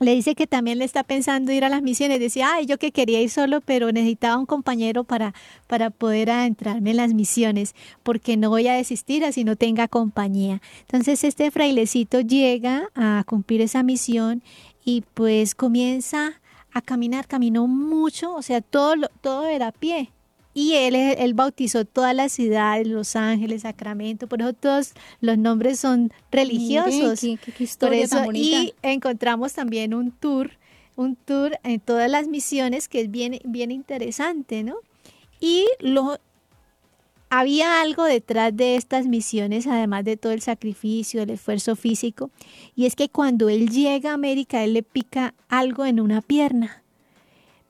le dice que también le está pensando ir a las misiones. Decía, ay, yo que quería ir solo, pero necesitaba un compañero para, para poder adentrarme en las misiones, porque no voy a desistir así no tenga compañía. Entonces este frailecito llega a cumplir esa misión y pues comienza a caminar, caminó mucho, o sea, todo, todo era a pie. Y él, él bautizó todas las ciudades, Los Ángeles, Sacramento, por eso todos los nombres son religiosos. qué, historia Y encontramos también un tour, un tour en todas las misiones que es bien, bien interesante, ¿no? Y lo, había algo detrás de estas misiones, además de todo el sacrificio, el esfuerzo físico, y es que cuando él llega a América, él le pica algo en una pierna,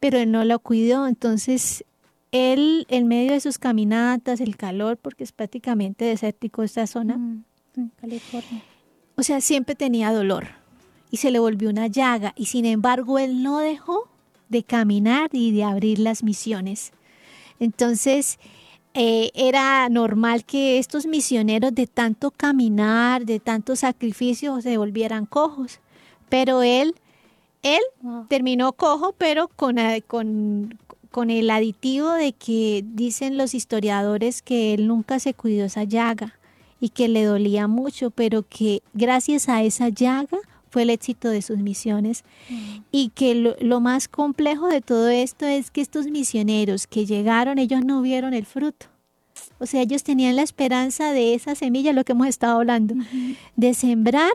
pero él no lo cuidó, entonces él, en medio de sus caminatas, el calor, porque es prácticamente desértico esta zona, mm, California, o sea, siempre tenía dolor y se le volvió una llaga, y sin embargo él no dejó de caminar y de abrir las misiones. Entonces, eh, era normal que estos misioneros de tanto caminar, de tanto sacrificio, se volvieran cojos. Pero él, él terminó cojo, pero con, eh, con, con el aditivo de que dicen los historiadores que él nunca se cuidó esa llaga y que le dolía mucho, pero que gracias a esa llaga fue el éxito de sus misiones mm. y que lo, más complejo de todo esto es que estos misioneros que llegaron, ellos no vieron el fruto. O sea, ellos tenían la esperanza de esa semilla, lo que hemos estado hablando, de sembrar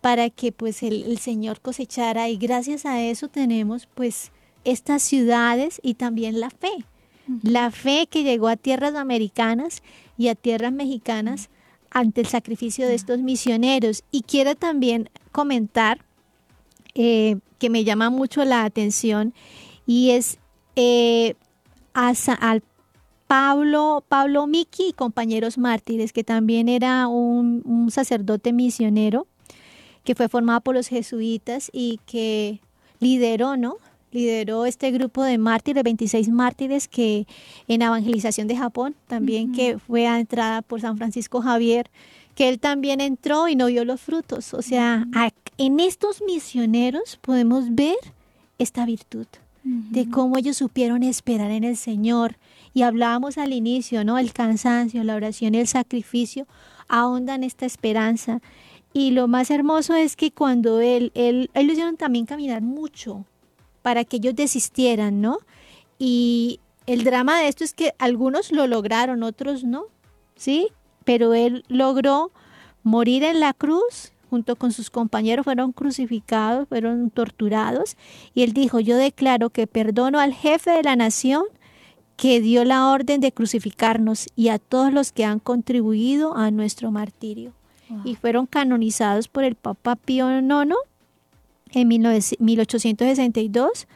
para que pues el, el, Señor cosechara y gracias a eso tenemos pues estas ciudades y también la fe. La fe que llegó a tierras americanas y a tierras mexicanas ante el sacrificio de estos misioneros. Y quiero también comentar eh, que me llama mucho la atención y es eh, al Pablo, Pablo Miki y compañeros mártires, que también era un, un sacerdote misionero que fue formado por los jesuitas y que lideró, ¿no? Lideró este grupo de mártires, 26 mártires que en evangelización de Japón, también que fue a entrada por San Francisco Javier, que él también entró y no vio los frutos. O sea, en estos misioneros podemos ver esta virtud de cómo ellos supieron esperar en el Señor. Y hablábamos al inicio, ¿no? El cansancio, la oración y el sacrificio ahondan esta esperanza. Y lo más hermoso es que cuando él, él, lo hicieron también caminar mucho, para que ellos desistieran, ¿no? Y el drama de esto es que algunos lo lograron, otros no, ¿sí? pero él logró morir en la cruz junto con sus compañeros fueron crucificados, fueron torturados, y él dijo, yo declaro que perdono al jefe de la nación que dio la orden de crucificarnos y a todos los que han contribuido a nuestro martirio. Y fueron canonizados por el Papa Pío IX en 1862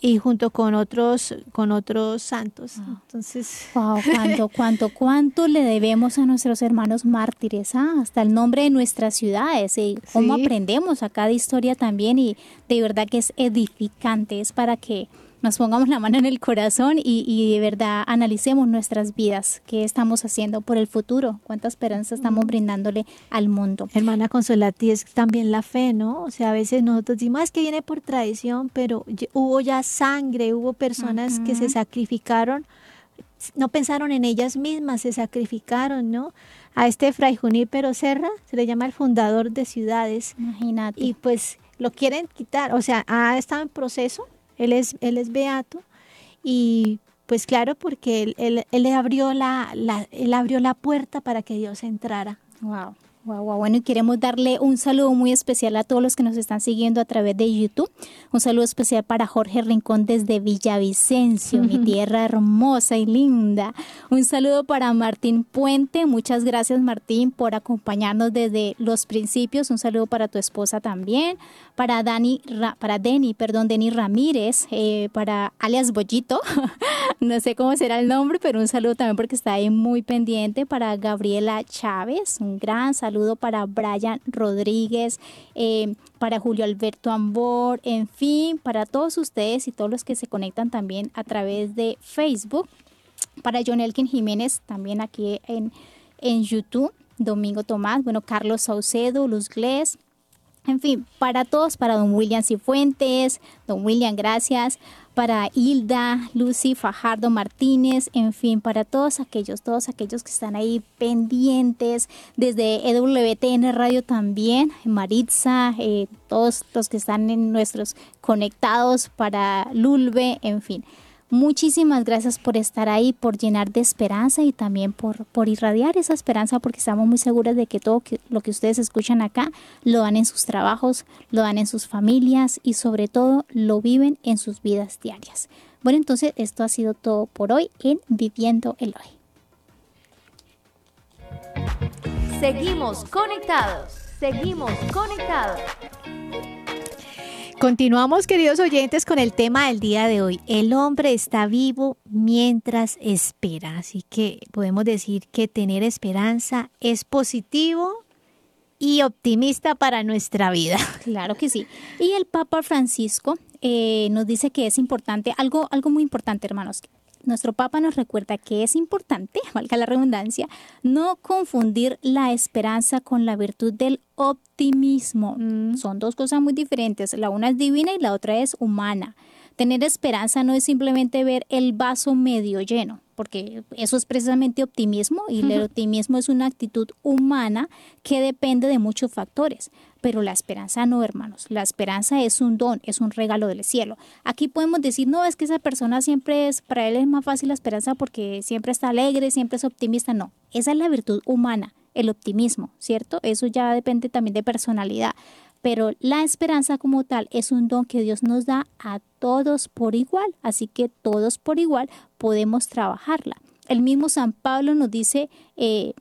y junto con otros con otros santos. Entonces, wow, cuánto, cuánto, cuánto le debemos a nuestros hermanos mártires, ah, hasta el nombre de nuestras ciudades y cómo aprendemos a cada historia también y de verdad que es edificante, es para que nos pongamos la mano en el corazón y, de verdad analicemos nuestras vidas, qué estamos haciendo por el futuro, cuánta esperanza estamos brindándole al mundo. Hermana Consolati, es también la fe, ¿no? O sea, a veces nosotros decimos, ah, es que viene por tradición, pero hubo ya sangre, hubo personas que se sacrificaron, no pensaron en ellas mismas, se sacrificaron, ¿no? A este Fray Junípero Serra se le llama el fundador de ciudades. Imagínate. Y pues lo quieren quitar, o sea, ha estado en proceso él es, él es beato y pues claro, porque él, él, él abrió la, la, él abrió la puerta para que Dios entrara. Wow. Wow, Bueno, y queremos darle un saludo muy especial a todos los que nos están siguiendo a través de YouTube. Un saludo especial para Jorge Rincón desde Villavicencio, mi tierra hermosa y linda. Un saludo para Martín Puente. Muchas gracias, Martín, por acompañarnos desde los principios. Un saludo para tu esposa también. Para Dani, para Deni, perdón, Deni Ramírez, eh, para alias Bollito. no sé cómo será el nombre, pero un saludo también porque está ahí muy pendiente. Para Gabriela Chávez, un gran saludo saludo para Brian Rodríguez, eh, para Julio Alberto Ambor, en fin, para todos ustedes y todos los que se conectan también a través de Facebook, para John Elkin Jiménez también aquí en, en YouTube, Domingo Tomás, bueno, Carlos Saucedo, Luz Glés, en fin, para todos, para don William Cifuentes, don William, gracias, para Hilda, Lucy, Fajardo Martínez, en fin, para todos aquellos, todos aquellos que están ahí pendientes, desde EWTN Radio también, Maritza, eh, todos los que están en nuestros conectados para Lulve, en fin. Muchísimas gracias por estar ahí, por llenar de esperanza y también por, por irradiar esa esperanza, porque estamos muy seguras de que todo lo que ustedes escuchan acá lo dan en sus trabajos, lo dan en sus familias y sobre todo lo viven en sus vidas diarias. Bueno, entonces esto ha sido todo por hoy en Viviendo el Hoy. Seguimos conectados, seguimos conectados. Continuamos, queridos oyentes, con el tema del día de hoy. El hombre está vivo mientras espera. Así que podemos decir que tener esperanza es positivo y optimista para nuestra vida. Claro que sí. Y el Papa Francisco eh, nos dice que es importante, algo, algo muy importante, hermanos, nuestro Papa nos recuerda que es importante, valga la redundancia, no confundir la esperanza con la virtud del optimismo. Mm. Son dos cosas muy diferentes. La una es divina y la otra es humana. Tener esperanza no es simplemente ver el vaso medio lleno, porque eso es precisamente optimismo y el optimismo es una actitud humana que depende de muchos factores. Pero la esperanza no, hermanos. La esperanza es un don, es un regalo del cielo. Aquí podemos decir, no, es que esa persona siempre es, para él es más fácil la esperanza porque siempre está alegre, siempre es optimista. No, esa es la virtud humana, el optimismo, ¿cierto? Eso ya depende también de personalidad. Pero la esperanza como tal es un don que Dios nos da a todos por igual. Así que todos por igual podemos trabajarla. El mismo San Pablo nos dice, eh,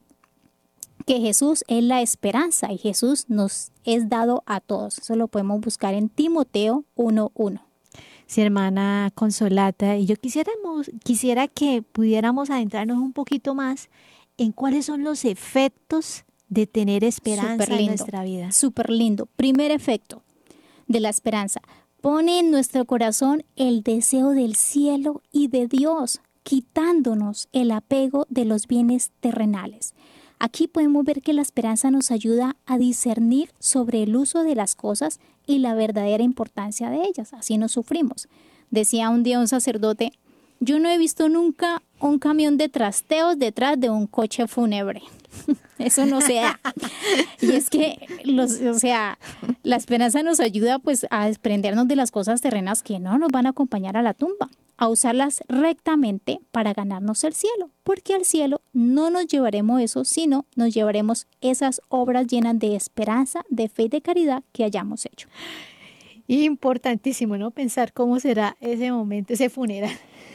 que Jesús es la esperanza y Jesús nos es dado a todos. Eso lo podemos buscar en Timoteo 1.1. Sí, hermana Consolata, y yo quisiéramos, quisiera que pudiéramos adentrarnos un poquito más en cuáles son los efectos de tener esperanza en nuestra vida. Súper lindo. Primer efecto de la esperanza. Pone en nuestro corazón el deseo del cielo y de Dios, quitándonos el apego de los bienes terrenales. Aquí podemos ver que la esperanza nos ayuda a discernir sobre el uso de las cosas y la verdadera importancia de ellas. Así no sufrimos. Decía un día un sacerdote, yo no he visto nunca un camión de trasteos detrás de un coche fúnebre. Eso no se da. Y es que, los, o sea, la esperanza nos ayuda pues a desprendernos de las cosas terrenas que no nos van a acompañar a la tumba, a usarlas rectamente para ganarnos el cielo, porque al cielo no nos llevaremos eso, sino nos llevaremos esas obras llenas de esperanza, de fe y de caridad que hayamos hecho. Importantísimo, ¿no? Pensar cómo será ese momento, ese funeral.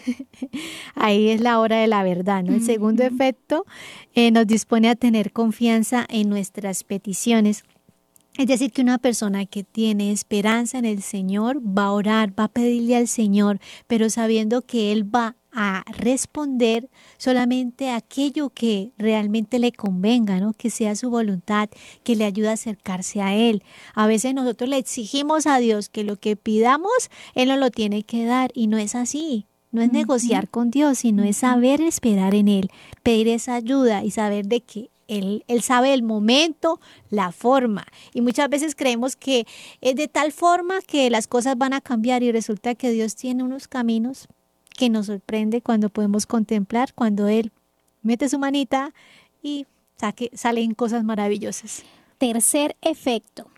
Ahí es la hora de la verdad, ¿no? El segundo efecto eh, nos dispone a tener confianza en nuestras peticiones. Es decir, que una persona que tiene esperanza en el Señor va a orar, va a pedirle al Señor, pero sabiendo que Él va a responder solamente aquello que realmente le convenga, ¿no? Que sea su voluntad, que le ayude a acercarse a Él. A veces nosotros le exigimos a Dios que lo que pidamos, Él nos lo tiene que dar y no es así. No es negociar con Dios, sino es saber esperar en Él, pedir esa ayuda y saber de que él, él, sabe el momento, la forma. Y muchas veces creemos que es de tal forma que las cosas van a cambiar y resulta que Dios tiene unos caminos que nos sorprende cuando podemos contemplar, cuando Él mete su manita y saque, salen cosas maravillosas. Tercer efecto,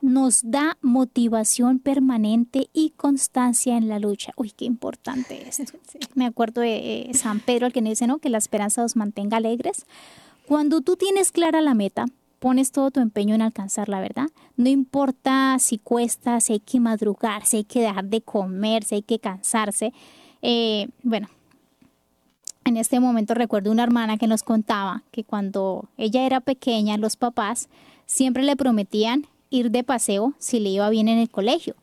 nos da motivación permanente y constancia en la lucha. Uy, qué importante esto. Me acuerdo de eh, San Pedro, el que dice, ¿no? Que la esperanza os mantenga alegres. Cuando tú tienes clara la meta, pones todo tu empeño en alcanzar la verdad. No importa si cuesta, si hay que madrugar, si hay que dejar de comer, si hay que cansarse. Eh, bueno, en este momento recuerdo una hermana que nos contaba que cuando ella era pequeña, los papás siempre le prometían ir de paseo si le iba bien en el colegio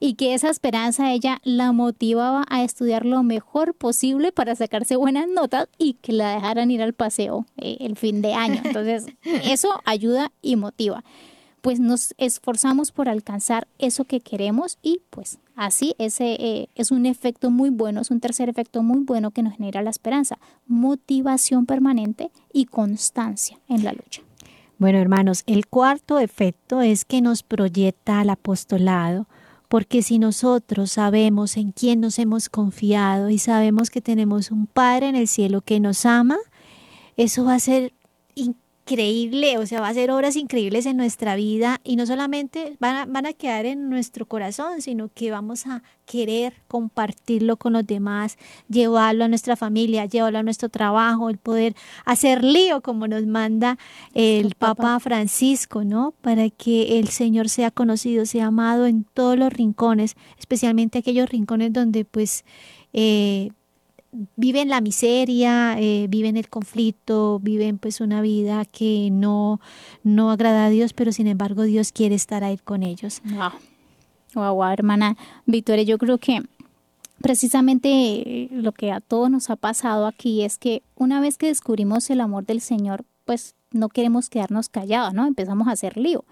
y que esa esperanza ella la motivaba a estudiar lo mejor posible para sacarse buenas notas y que la dejaran ir al paseo eh, el fin de año. Entonces, eso ayuda y motiva. Pues nos esforzamos por alcanzar eso que queremos y pues así ese eh, es un efecto muy bueno, es un tercer efecto muy bueno que nos genera la esperanza, motivación permanente y constancia en la lucha. Bueno, hermanos, el cuarto efecto es que nos proyecta al apostolado, porque si nosotros sabemos en quién nos hemos confiado y sabemos que tenemos un Padre en el cielo que nos ama, eso va a ser increíble, o sea, va a ser obras increíbles en nuestra vida y no solamente van a, van a quedar en nuestro corazón, sino que vamos a querer compartirlo con los demás, llevarlo a nuestra familia, llevarlo a nuestro trabajo, el poder hacer lío como nos manda el Papa Francisco, ¿no? Para que el Señor sea conocido, sea amado en todos los rincones, especialmente aquellos rincones donde pues... Eh, viven la miseria, eh, viven el conflicto, viven pues una vida que no, no agrada a Dios, pero sin embargo Dios quiere estar ahí con ellos. Wow, wow, hermana Victoria, yo creo que precisamente eh, lo que a todos nos ha pasado aquí es que una vez que descubrimos el amor del Señor, pues no queremos quedarnos callados, ¿no? Empezamos a hacer lío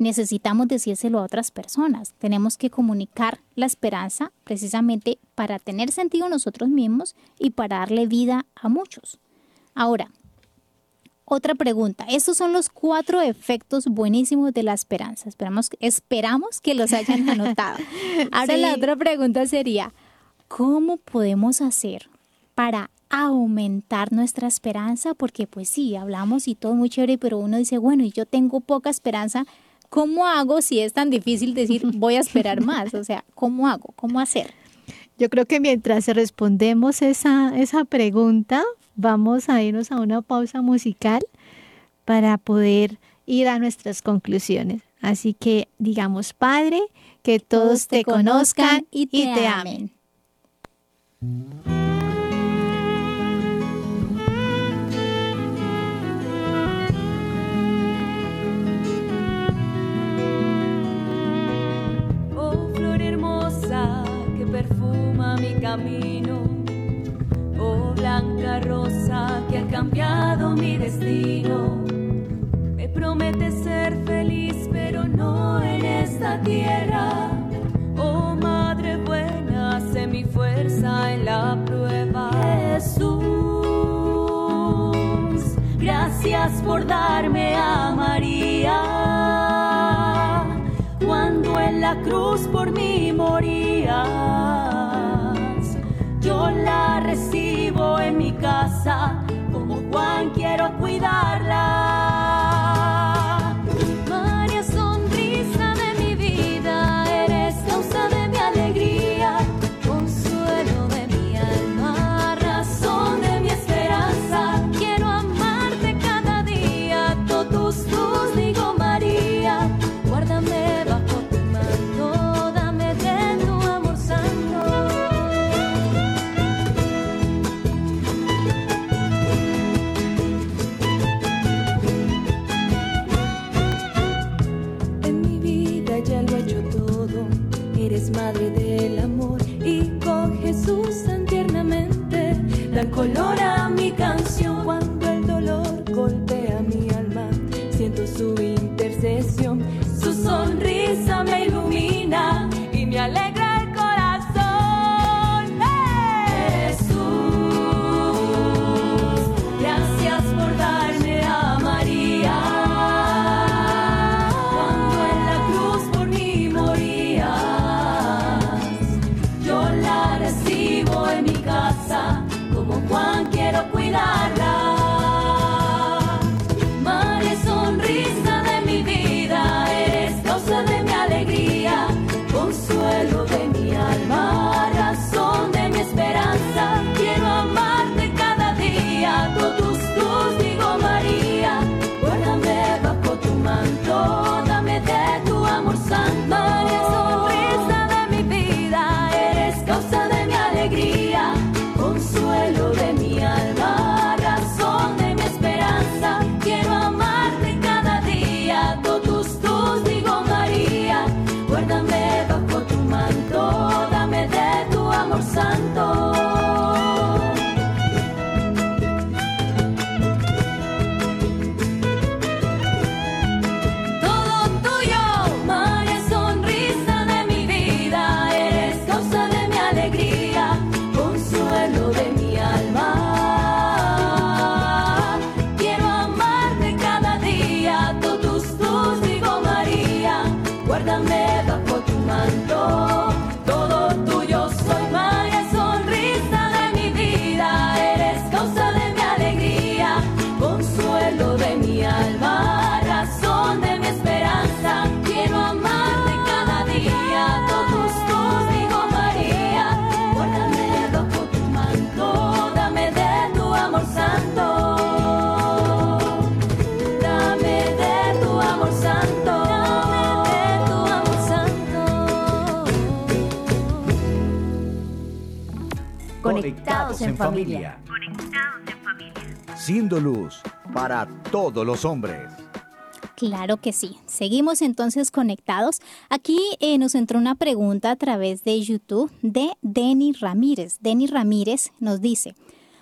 necesitamos decírselo a otras personas. Tenemos que comunicar la esperanza precisamente para tener sentido nosotros mismos y para darle vida a muchos. Ahora, otra pregunta. Estos son los cuatro efectos buenísimos de la esperanza. Esperamos, esperamos que los hayan anotado. Ahora la otra pregunta sería, ¿cómo podemos hacer para aumentar nuestra esperanza? Porque pues sí, hablamos y todo muy chévere, pero uno dice, bueno, y yo tengo poca esperanza, ¿cómo hago si es tan difícil decir voy a esperar más? O sea, ¿cómo hago? ¿Cómo hacer? Yo creo que mientras respondemos esa, esa pregunta, vamos a irnos a una pausa musical para poder ir a nuestras conclusiones. Así que digamos, Padre, que todos, te, conozcan y te, amen. Camino. Oh blanca rosa que ha cambiado mi destino. Me promete ser feliz, pero no en esta tierra. Oh Madre buena, sé mi fuerza en la prueba. Jesús, gracias por darme a María. Cuando en la cruz por mí moría recibo en mi casa como Juan quiero cuidarla. madre del amor y con Jesús tan tiernamente, tan colorada. En familia. Conectados en familia. Siendo luz para todos los hombres. Claro que sí. Seguimos entonces conectados. Aquí eh, nos entró una pregunta a través de YouTube de Denny Ramírez. Denny Ramírez nos dice,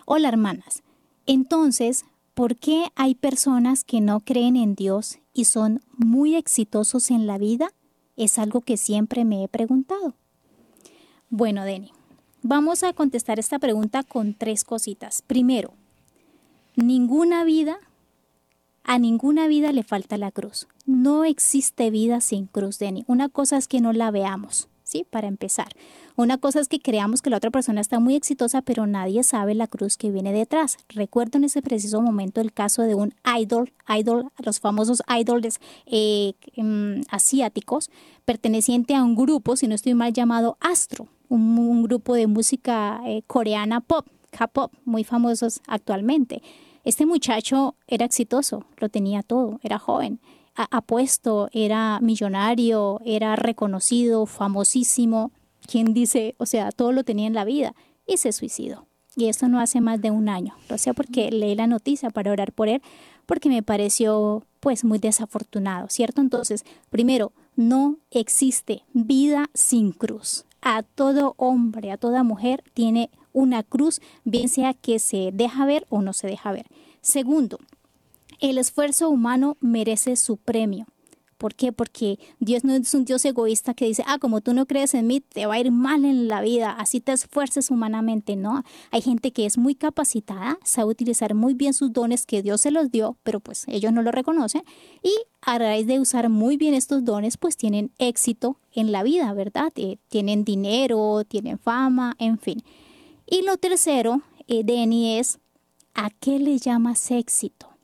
hola hermanas, entonces, ¿por qué hay personas que no creen en Dios y son muy exitosos en la vida? Es algo que siempre me he preguntado. Bueno, Denny, Vamos a contestar esta pregunta con tres cositas. Primero, ninguna vida, a ninguna vida le falta la cruz. No existe vida sin cruz, Denny. Una cosa es que no la veamos, ¿sí? Para empezar. Una cosa es que creamos que la otra persona está muy exitosa, pero nadie sabe la cruz que viene detrás. Recuerdo en ese preciso momento el caso de un idol, idol, los famosos idols eh, em, asiáticos, perteneciente a un grupo, si no estoy mal, llamado Astro un, grupo de música eh, coreana pop, K-pop, muy famosos actualmente. Este muchacho era exitoso, lo tenía todo, era joven, apuesto, era millonario, era reconocido, famosísimo. ¿Quién dice? O sea, todo lo tenía en la vida y se suicidó. Y esto no hace más de un año. Lo sé porque leí la noticia para orar por él, porque me pareció pues muy desafortunado, ¿cierto? Entonces, primero, no existe vida sin cruz a todo hombre, a toda mujer tiene una cruz, bien sea que se deja ver o no se deja ver. Segundo, el esfuerzo humano merece su premio. ¿Por qué? Porque Dios no es un Dios egoísta que dice, ah, como tú no crees en mí, te va a ir mal en la vida, así te esfuerces humanamente. No, hay gente que es muy capacitada, sabe utilizar muy bien sus dones que Dios se los dio, pero pues ellos no lo reconocen. Y a raíz de usar muy bien estos dones, pues tienen éxito en la vida, ¿verdad? Eh, tienen dinero, tienen fama, en fin. Y lo tercero, eh, Denny, es ¿a qué le llamas éxito?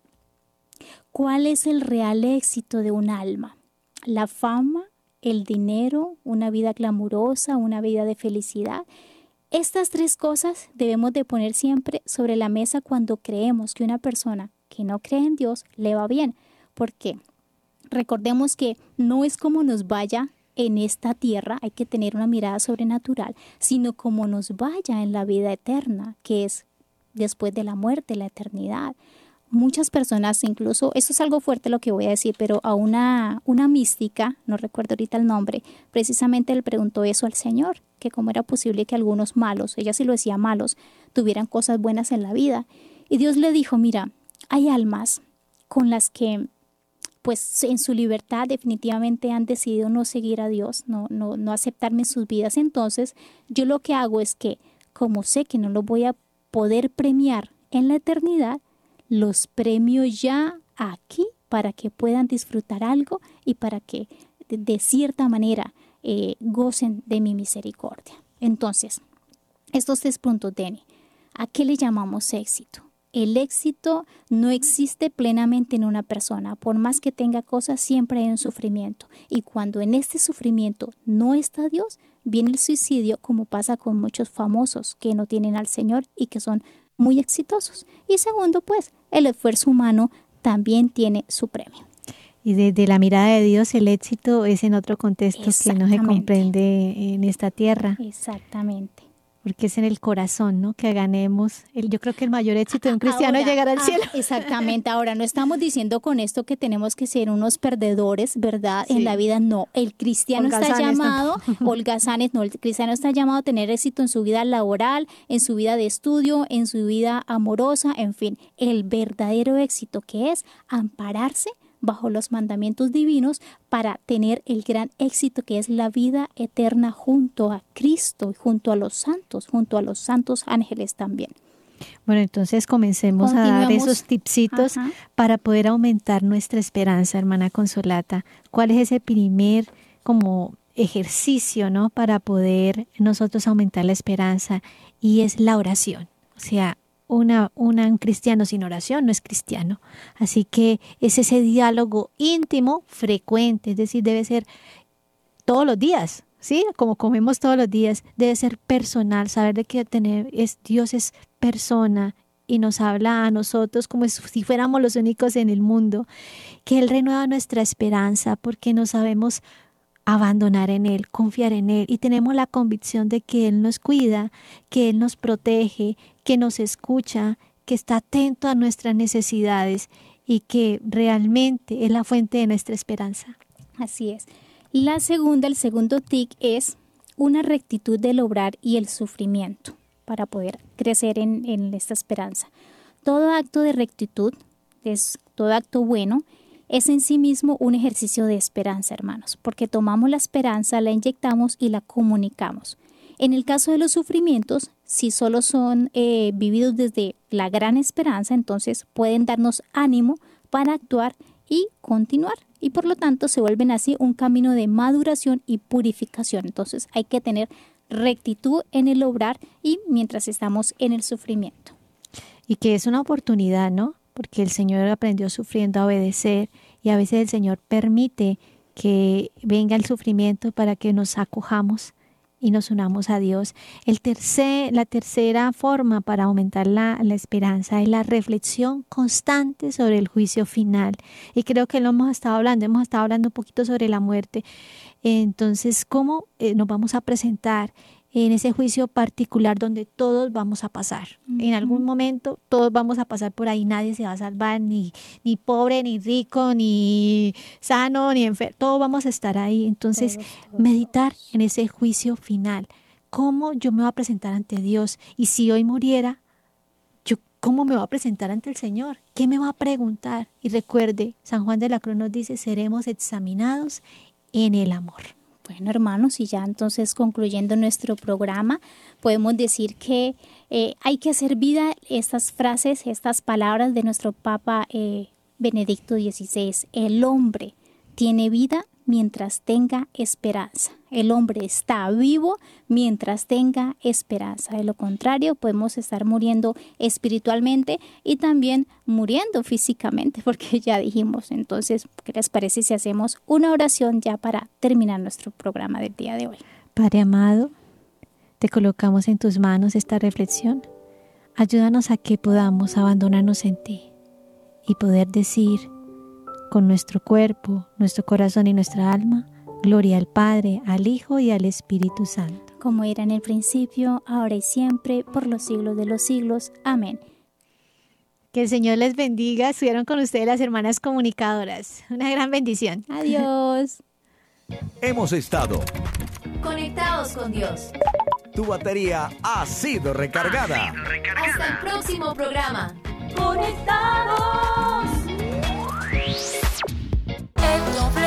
¿Cuál es el real éxito de un alma? ¿La fama? ¿El dinero? ¿Una vida glamurosa? ¿Una vida de felicidad? Estas tres cosas debemos de poner siempre sobre la mesa cuando creemos que una persona que no cree en Dios le va bien. porque Recordemos que no es como nos vaya en esta tierra, hay que tener una mirada sobrenatural, sino como nos vaya en la vida eterna, que es después de la muerte, la eternidad muchas personas, incluso, esto es algo fuerte lo que voy a decir, pero a una, una mística, no recuerdo ahorita el nombre, precisamente le preguntó eso al Señor, que cómo era posible que algunos malos, ella sí lo decía malos, tuvieran cosas buenas en la vida. Y Dios le dijo, mira, hay almas con las que pues en su libertad definitivamente han decidido no seguir a Dios, no, no, no aceptarme en sus vidas. Entonces, yo lo que hago es que, como sé que no lo voy a poder premiar en la eternidad, los premios ya aquí para que puedan disfrutar algo y para que de, cierta manera eh, gocen de mi misericordia. Entonces, estos tres puntos, Denny, ¿a qué le llamamos éxito? El éxito no existe plenamente en una persona. Por más que tenga cosas, siempre hay un sufrimiento. Y cuando en este sufrimiento no está Dios, viene el suicidio, como pasa con muchos famosos que no tienen al Señor y que son muy exitosos. Y segundo, pues, el esfuerzo humano también tiene su premio. Y desde la mirada de Dios el éxito es en otro contexto que no se comprende en esta tierra. Exactamente porque es en el corazón, ¿no? Que ganemos. El, yo creo que el mayor éxito de un cristiano es llegar al ah, cielo. Exactamente. Ahora, no estamos diciendo con esto que tenemos que ser unos perdedores, ¿verdad? En la vida, no. El cristiano está llamado, Olga Sánchez, no, el cristiano está llamado a tener éxito en su vida laboral, en su vida de estudio, en su vida amorosa, en fin. El verdadero éxito que es ampararse bajo los mandamientos divinos para tener el gran éxito que es la vida eterna junto a Cristo y junto a los santos, junto a los santos ángeles también. Bueno, entonces comencemos a dar esos tipsitos para poder aumentar nuestra esperanza, hermana Consolata. ¿Cuál es ese primer como ejercicio, ¿no? Para poder nosotros aumentar la esperanza y es la oración. O sea, una, un cristiano sin oración no es cristiano. Así que es ese diálogo íntimo, frecuente, es decir, debe ser todos los días, ¿sí? Como comemos todos los días, debe ser personal, saber de que tener es Dios es persona y nos habla a nosotros como si fuéramos los únicos en el mundo, que Él renueva nuestra esperanza porque no sabemos abandonar en Él, confiar en Él y tenemos la convicción de que Él nos cuida, que Él nos protege, que nos escucha, que está atento a nuestras necesidades y que realmente es la fuente de nuestra esperanza. Así es. La segunda, el segundo tic es una rectitud del obrar y el sufrimiento para poder crecer en, en esta esperanza. Todo acto de rectitud es todo acto bueno es en sí mismo un ejercicio de esperanza, hermanos, porque tomamos la esperanza, la inyectamos y la comunicamos. En el caso de los sufrimientos, si solo son eh, vividos desde la gran esperanza, entonces pueden darnos ánimo para actuar y continuar. Y por lo tanto se vuelven así un camino de maduración y purificación. Entonces hay que tener rectitud en el obrar y mientras estamos en el sufrimiento. Y que es una oportunidad, ¿no? Porque el Señor aprendió sufriendo a obedecer y a veces el Señor permite que venga el sufrimiento para que nos acojamos y nos unamos a Dios. El la tercera forma para aumentar la, la, esperanza es la reflexión constante sobre el juicio final. Y creo que lo hemos estado hablando, hemos estado hablando un poquito sobre la muerte. Entonces, ¿cómo eh, nos vamos a presentar en ese juicio particular donde todos vamos a pasar. En algún momento todos vamos a pasar por ahí, nadie se va a salvar, ni, ni pobre, ni rico, ni sano, ni enfermo, todos vamos a estar ahí. Entonces, meditar en ese juicio final. ¿Cómo yo me voy a presentar ante Dios? Y si hoy muriera, yo, ¿cómo me voy a presentar ante el Señor? ¿Qué me va a preguntar? Y recuerde, San Juan de la Cruz nos dice, seremos examinados en el amor. Bueno, hermanos, y ya entonces concluyendo nuestro programa, podemos decir que eh, hay que hacer vida estas frases, estas palabras de nuestro Papa eh, Benedicto XVI. El hombre tiene vida mientras tenga esperanza. El hombre está vivo mientras tenga esperanza. De lo contrario, podemos estar muriendo espiritualmente y también muriendo físicamente, porque ya dijimos. Entonces, ¿qué les parece si hacemos una oración ya para terminar nuestro programa del día de hoy? Padre amado, te colocamos en tus manos esta reflexión. Ayúdanos a que podamos abandonarnos en ti y poder decir con nuestro cuerpo, nuestro corazón y nuestra alma, gloria al Padre, al Hijo y al Espíritu Santo. Como era en el principio, ahora y siempre, por los siglos de los siglos. Amén. Que el Señor les bendiga. Estuvieron con ustedes las hermanas comunicadoras. Una gran bendición. Adiós. Hemos estado Conectados con Dios. Tu batería ha sido recargada. Hasta el próximo programa. Conectados et ton